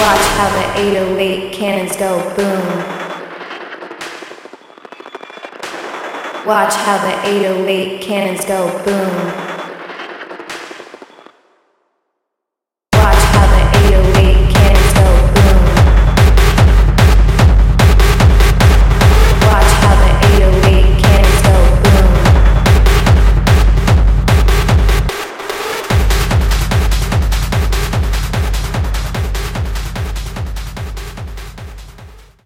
Watch how the 808 cannons go boom. Watch how the 808 cannons go boom.